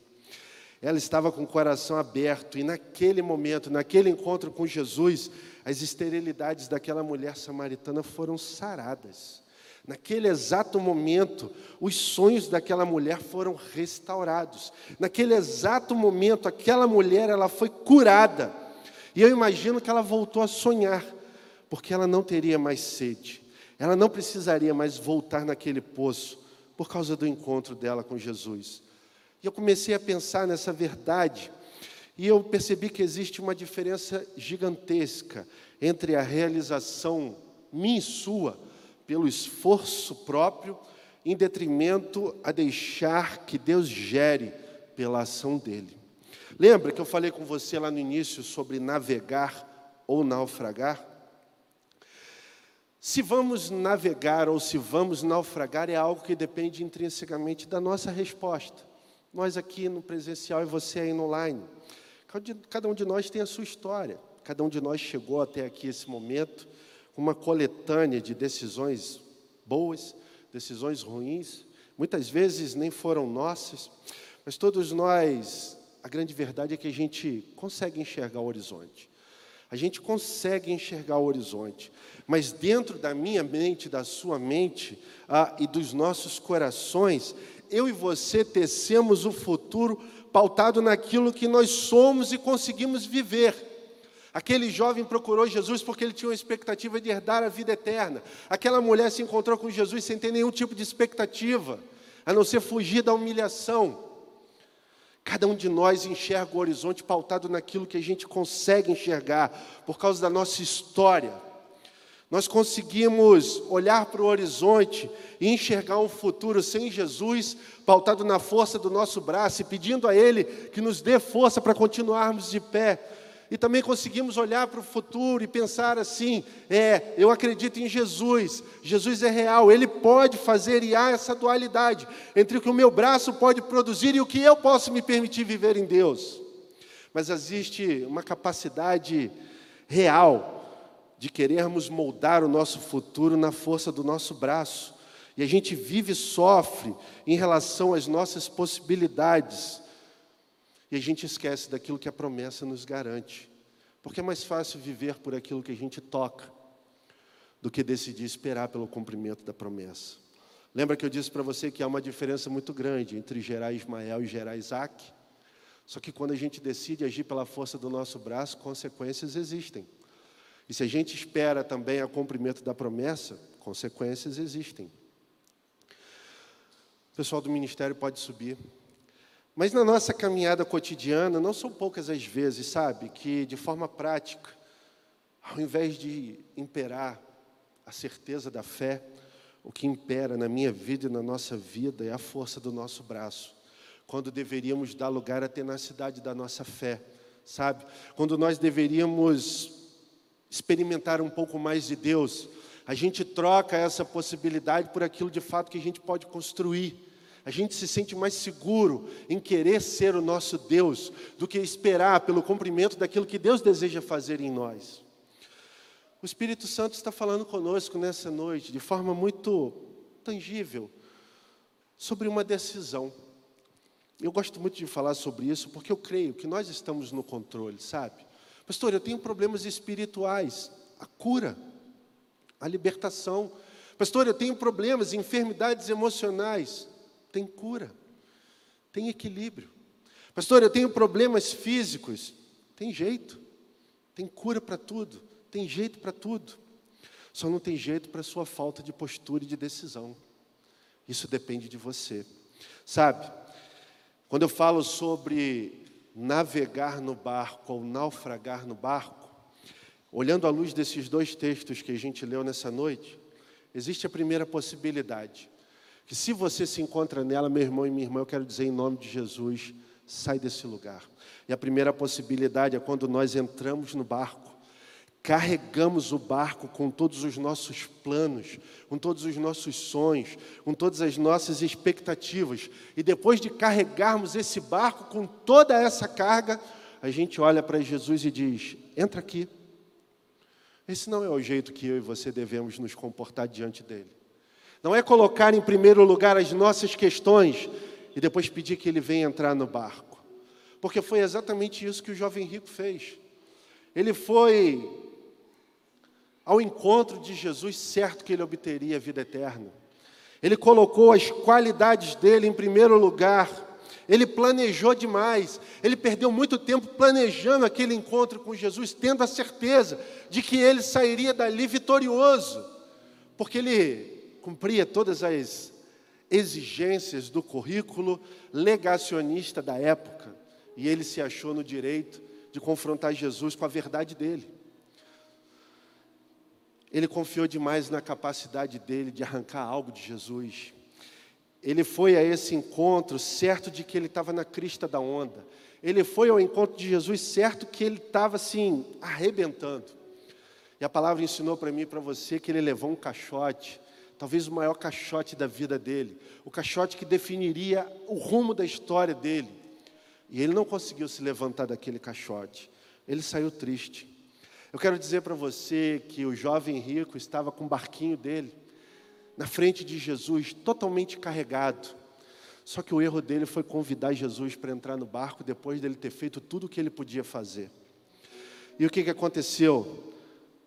Ela estava com o coração aberto e naquele momento, naquele encontro com Jesus, as esterilidades daquela mulher samaritana foram saradas. Naquele exato momento, os sonhos daquela mulher foram restaurados. Naquele exato momento, aquela mulher ela foi curada. E eu imagino que ela voltou a sonhar, porque ela não teria mais sede. Ela não precisaria mais voltar naquele poço por causa do encontro dela com Jesus. E eu comecei a pensar nessa verdade E eu percebi que existe uma diferença gigantesca entre a realização minha e sua, pelo esforço próprio, em detrimento a deixar que Deus gere pela ação dele. Lembra que eu falei com você lá no início sobre navegar ou naufragar? Se vamos navegar ou se vamos naufragar é algo que depende intrinsecamente da nossa resposta. Nós aqui no presencial e você aí no online. Cada um de nós tem a sua história. Cada um de nós chegou até aqui esse momento com uma coletânea de decisões boas, decisões ruins, muitas vezes nem foram nossas, mas todos nós, a grande verdade é que a gente consegue enxergar o horizonte. A gente consegue enxergar o horizonte, mas dentro da minha mente, da sua mente ah, e dos nossos corações, eu e você tecemos o futuro pautado naquilo que nós somos e conseguimos viver. Aquele jovem procurou Jesus porque ele tinha uma expectativa de herdar a vida eterna. Aquela mulher se encontrou com Jesus sem ter nenhum tipo de expectativa, a não ser fugir da humilhação. Cada um de nós enxerga o horizonte pautado naquilo que a gente consegue enxergar, por causa da nossa história. Nós conseguimos olhar para o horizonte e enxergar um futuro sem Jesus, pautado na força do nosso braço e pedindo a Ele que nos dê força para continuarmos de pé e também conseguimos olhar para o futuro e pensar assim: é, eu acredito em Jesus, Jesus é real, Ele pode fazer e há essa dualidade entre o que o meu braço pode produzir e o que eu posso me permitir viver em Deus. Mas existe uma capacidade real de querermos moldar o nosso futuro na força do nosso braço. E a gente vive e sofre em relação às nossas possibilidades e a gente esquece daquilo que a promessa nos garante. Porque é mais fácil viver por aquilo que a gente toca do que decidir esperar pelo cumprimento da promessa. Lembra que eu disse para você que há uma diferença muito grande entre gerar Ismael e gerar Isaac? Só que quando a gente decide agir pela força do nosso braço, consequências existem. E se a gente espera também o cumprimento da promessa, consequências existem. O pessoal do ministério pode subir. Mas na nossa caminhada cotidiana, não são poucas as vezes, sabe, que de forma prática, ao invés de imperar a certeza da fé, o que impera na minha vida e na nossa vida é a força do nosso braço. Quando deveríamos dar lugar à tenacidade da nossa fé, sabe? Quando nós deveríamos experimentar um pouco mais de Deus, a gente troca essa possibilidade por aquilo de fato que a gente pode construir a gente se sente mais seguro em querer ser o nosso Deus do que esperar pelo cumprimento daquilo que Deus deseja fazer em nós. O Espírito Santo está falando conosco nessa noite de forma muito tangível sobre uma decisão. Eu gosto muito de falar sobre isso porque eu creio que nós estamos no controle, sabe? Pastor, eu tenho problemas espirituais, a cura, a libertação. Pastor, eu tenho problemas, enfermidades emocionais tem cura, tem equilíbrio. Pastor, eu tenho problemas físicos, tem jeito, tem cura para tudo, tem jeito para tudo. Só não tem jeito para a sua falta de postura e de decisão. Isso depende de você. Sabe, quando eu falo sobre navegar no barco ou naufragar no barco, olhando à luz desses dois textos que a gente leu nessa noite, existe a primeira possibilidade que se você se encontra nela, meu irmão e minha irmã, eu quero dizer em nome de Jesus, sai desse lugar. E a primeira possibilidade é quando nós entramos no barco, carregamos o barco com todos os nossos planos, com todos os nossos sonhos, com todas as nossas expectativas. E depois de carregarmos esse barco com toda essa carga, a gente olha para Jesus e diz: entra aqui. Esse não é o jeito que eu e você devemos nos comportar diante dele. Não é colocar em primeiro lugar as nossas questões e depois pedir que ele venha entrar no barco. Porque foi exatamente isso que o jovem rico fez. Ele foi ao encontro de Jesus, certo que ele obteria a vida eterna. Ele colocou as qualidades dele em primeiro lugar. Ele planejou demais. Ele perdeu muito tempo planejando aquele encontro com Jesus, tendo a certeza de que ele sairia dali vitorioso. Porque ele cumpria todas as exigências do currículo legacionista da época. E ele se achou no direito de confrontar Jesus com a verdade dele. Ele confiou demais na capacidade dele de arrancar algo de Jesus. Ele foi a esse encontro certo de que ele estava na crista da onda. Ele foi ao encontro de Jesus certo que ele estava assim, arrebentando. E a palavra ensinou para mim e para você que ele levou um caixote, talvez o maior caixote da vida dele, o caixote que definiria o rumo da história dele. E ele não conseguiu se levantar daquele caixote. Ele saiu triste. Eu quero dizer para você que o jovem rico estava com o barquinho dele na frente de Jesus, totalmente carregado. Só que o erro dele foi convidar Jesus para entrar no barco depois dele ter feito tudo o que ele podia fazer. E o que, que aconteceu?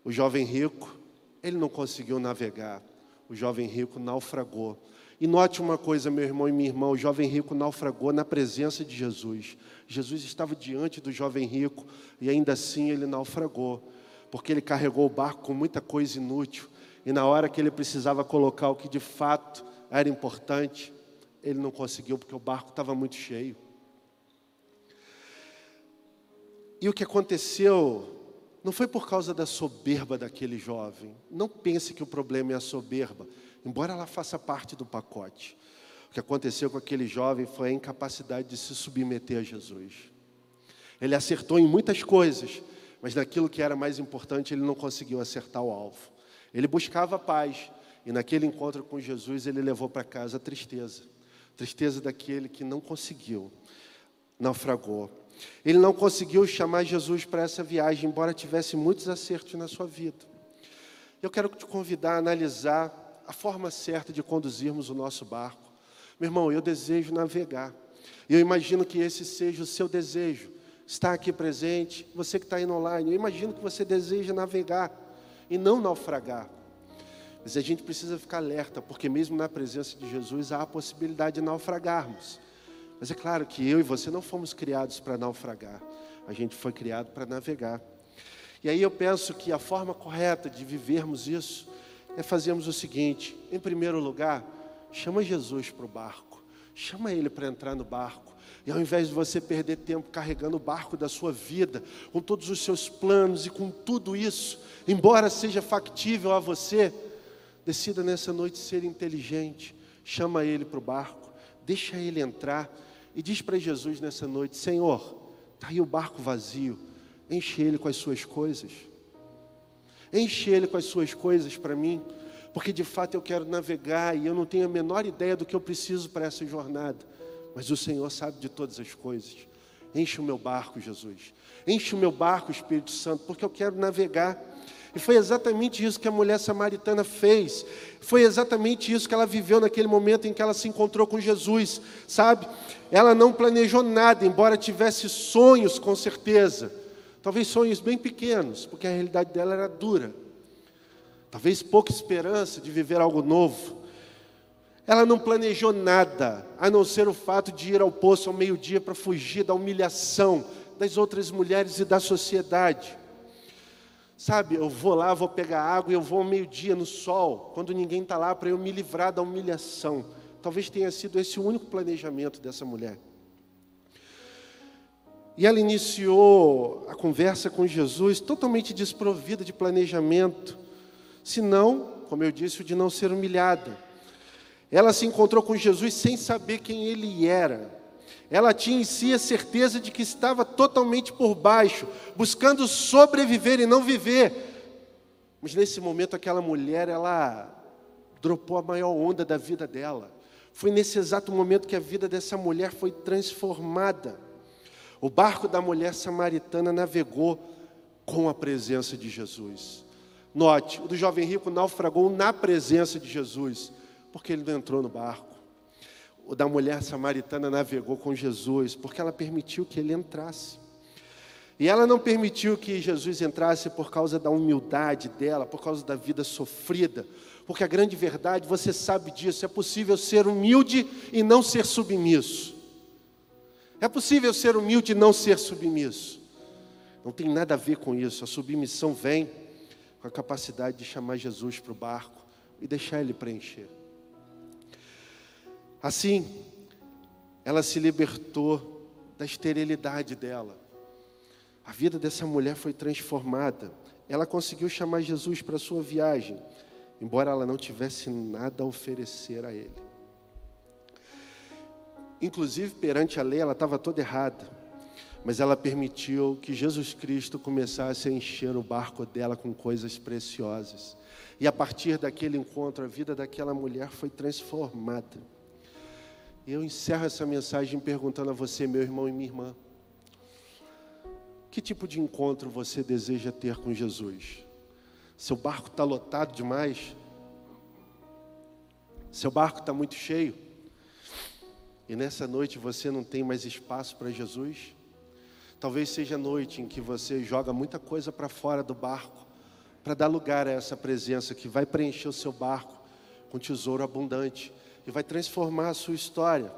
O jovem rico, ele não conseguiu navegar. O jovem rico naufragou. E note uma coisa, meu irmão e minha irmã: o jovem rico naufragou na presença de Jesus. Jesus estava diante do jovem rico e ainda assim ele naufragou, porque ele carregou o barco com muita coisa inútil. E na hora que ele precisava colocar o que de fato era importante, ele não conseguiu porque o barco estava muito cheio. E o que aconteceu não foi por causa da soberba daquele jovem. Não pense que o problema é a soberba, embora ela faça parte do pacote. O que aconteceu com aquele jovem foi a incapacidade de se submeter a Jesus. Ele acertou em muitas coisas, mas naquilo que era mais importante, ele não conseguiu acertar o alvo. Ele buscava paz, e naquele encontro com Jesus, ele levou para casa a tristeza tristeza daquele que não conseguiu, naufragou. Ele não conseguiu chamar Jesus para essa viagem, embora tivesse muitos acertos na sua vida. Eu quero te convidar a analisar a forma certa de conduzirmos o nosso barco. Meu irmão, eu desejo navegar. E eu imagino que esse seja o seu desejo. Está aqui presente, você que está indo online, eu imagino que você deseja navegar e não naufragar. Mas a gente precisa ficar alerta, porque mesmo na presença de Jesus há a possibilidade de naufragarmos. Mas é claro que eu e você não fomos criados para naufragar, a gente foi criado para navegar. E aí eu penso que a forma correta de vivermos isso é fazermos o seguinte: em primeiro lugar, chama Jesus para o barco, chama ele para entrar no barco. E ao invés de você perder tempo carregando o barco da sua vida, com todos os seus planos e com tudo isso, embora seja factível a você, Decida nessa noite ser inteligente. Chama ele para o barco, deixa ele entrar e diz para Jesus nessa noite: Senhor, está aí o barco vazio, enche ele com as suas coisas. Enche ele com as suas coisas para mim, porque de fato eu quero navegar e eu não tenho a menor ideia do que eu preciso para essa jornada, mas o Senhor sabe de todas as coisas. Enche o meu barco, Jesus. Enche o meu barco, Espírito Santo, porque eu quero navegar. E foi exatamente isso que a mulher samaritana fez. Foi exatamente isso que ela viveu naquele momento em que ela se encontrou com Jesus, sabe? Ela não planejou nada, embora tivesse sonhos, com certeza. Talvez sonhos bem pequenos, porque a realidade dela era dura. Talvez pouca esperança de viver algo novo. Ela não planejou nada, a não ser o fato de ir ao poço ao meio-dia para fugir da humilhação das outras mulheres e da sociedade. Sabe, eu vou lá, vou pegar água e eu vou ao meio-dia no sol, quando ninguém está lá, para eu me livrar da humilhação. Talvez tenha sido esse o único planejamento dessa mulher. E ela iniciou a conversa com Jesus totalmente desprovida de planejamento, senão, como eu disse, o de não ser humilhada. Ela se encontrou com Jesus sem saber quem ele era. Ela tinha em si a certeza de que estava totalmente por baixo, buscando sobreviver e não viver. Mas nesse momento aquela mulher, ela dropou a maior onda da vida dela. Foi nesse exato momento que a vida dessa mulher foi transformada. O barco da mulher samaritana navegou com a presença de Jesus. Note, o do jovem rico naufragou na presença de Jesus, porque ele não entrou no barco o da mulher samaritana navegou com Jesus, porque ela permitiu que ele entrasse. E ela não permitiu que Jesus entrasse por causa da humildade dela, por causa da vida sofrida, porque a grande verdade, você sabe disso, é possível ser humilde e não ser submisso. É possível ser humilde e não ser submisso. Não tem nada a ver com isso. A submissão vem com a capacidade de chamar Jesus para o barco e deixar ele preencher. Assim, ela se libertou da esterilidade dela. A vida dessa mulher foi transformada. Ela conseguiu chamar Jesus para sua viagem, embora ela não tivesse nada a oferecer a ele. Inclusive, perante a lei, ela estava toda errada, mas ela permitiu que Jesus Cristo começasse a encher o barco dela com coisas preciosas. E a partir daquele encontro, a vida daquela mulher foi transformada. Eu encerro essa mensagem perguntando a você, meu irmão e minha irmã: que tipo de encontro você deseja ter com Jesus? Seu barco está lotado demais? Seu barco está muito cheio? E nessa noite você não tem mais espaço para Jesus? Talvez seja a noite em que você joga muita coisa para fora do barco para dar lugar a essa presença que vai preencher o seu barco com tesouro abundante e vai transformar a sua história.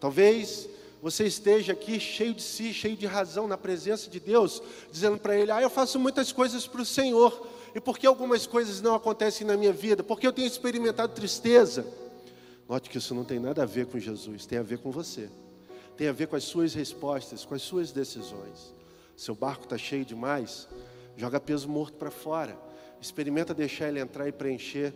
Talvez você esteja aqui cheio de si, cheio de razão na presença de Deus, dizendo para Ele: Ah, eu faço muitas coisas para o Senhor, e por que algumas coisas não acontecem na minha vida? Porque eu tenho experimentado tristeza. Note que isso não tem nada a ver com Jesus, tem a ver com você, tem a ver com as suas respostas, com as suas decisões. Seu barco está cheio demais, Joga peso morto para fora. Experimenta deixar ele entrar e preencher.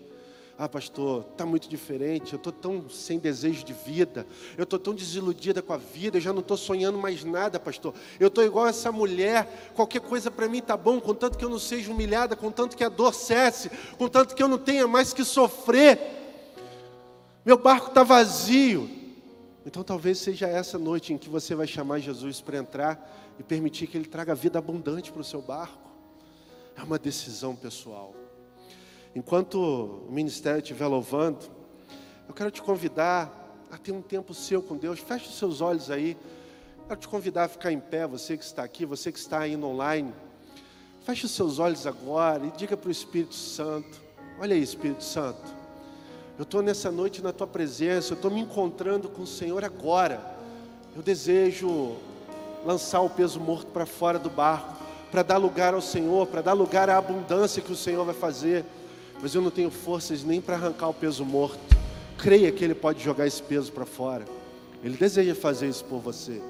Ah, pastor, está muito diferente. Eu estou tão sem desejo de vida. Eu estou tão desiludida com a vida. Eu já não estou sonhando mais nada, pastor. Eu estou igual essa mulher. Qualquer coisa para mim está bom, contanto que eu não seja humilhada, contanto que a dor cesse, contanto que eu não tenha mais que sofrer. Meu barco está vazio. Então talvez seja essa noite em que você vai chamar Jesus para entrar e permitir que Ele traga vida abundante para o seu barco. É uma decisão pessoal. Enquanto o ministério estiver louvando, eu quero te convidar a ter um tempo seu com Deus. Feche os seus olhos aí. Quero te convidar a ficar em pé, você que está aqui, você que está indo online. Feche os seus olhos agora e diga para o Espírito Santo: Olha aí, Espírito Santo, eu estou nessa noite na tua presença, eu estou me encontrando com o Senhor agora. Eu desejo lançar o peso morto para fora do barco para dar lugar ao Senhor, para dar lugar à abundância que o Senhor vai fazer. Mas eu não tenho forças nem para arrancar o peso morto. Creia que Ele pode jogar esse peso para fora. Ele deseja fazer isso por você.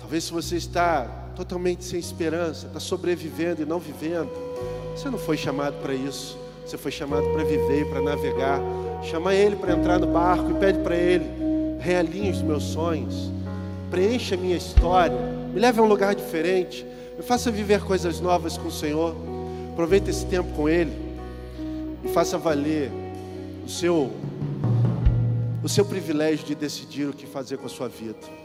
Talvez se você está totalmente sem esperança, está sobrevivendo e não vivendo, você não foi chamado para isso. Você foi chamado para viver e para navegar. Chama Ele para entrar no barco e pede para Ele: realinhe os meus sonhos, preencha a minha história, me leve a um lugar diferente. Me faça viver coisas novas com o Senhor. Aproveite esse tempo com Ele e faça valer o seu o seu privilégio de decidir o que fazer com a sua vida.